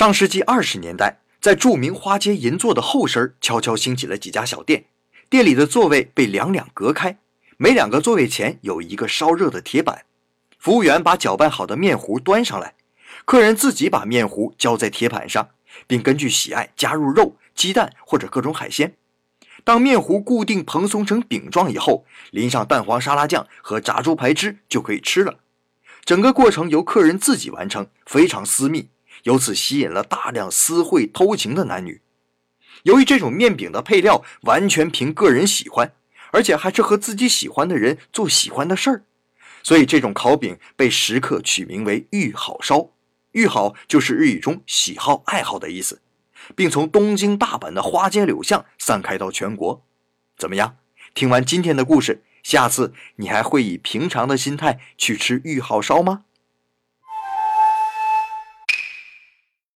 上世纪二十年代，在著名花街银座的后身悄悄兴起了几家小店，店里的座位被两两隔开，每两个座位前有一个烧热的铁板，服务员把搅拌好的面糊端上来，客人自己把面糊浇在铁板上，并根据喜爱加入肉、鸡蛋或者各种海鲜。当面糊固定蓬松成饼状以后，淋上蛋黄沙拉酱和炸猪排汁就可以吃了。整个过程由客人自己完成，非常私密，由此吸引了大量私会偷情的男女。由于这种面饼的配料完全凭个人喜欢，而且还是和自己喜欢的人做喜欢的事儿，所以这种烤饼被食客取名为“玉好烧”。玉好就是日语中喜好、爱好的意思。并从东京、大阪的花街柳巷散开到全国，怎么样？听完今天的故事，下次你还会以平常的心态去吃玉好烧吗？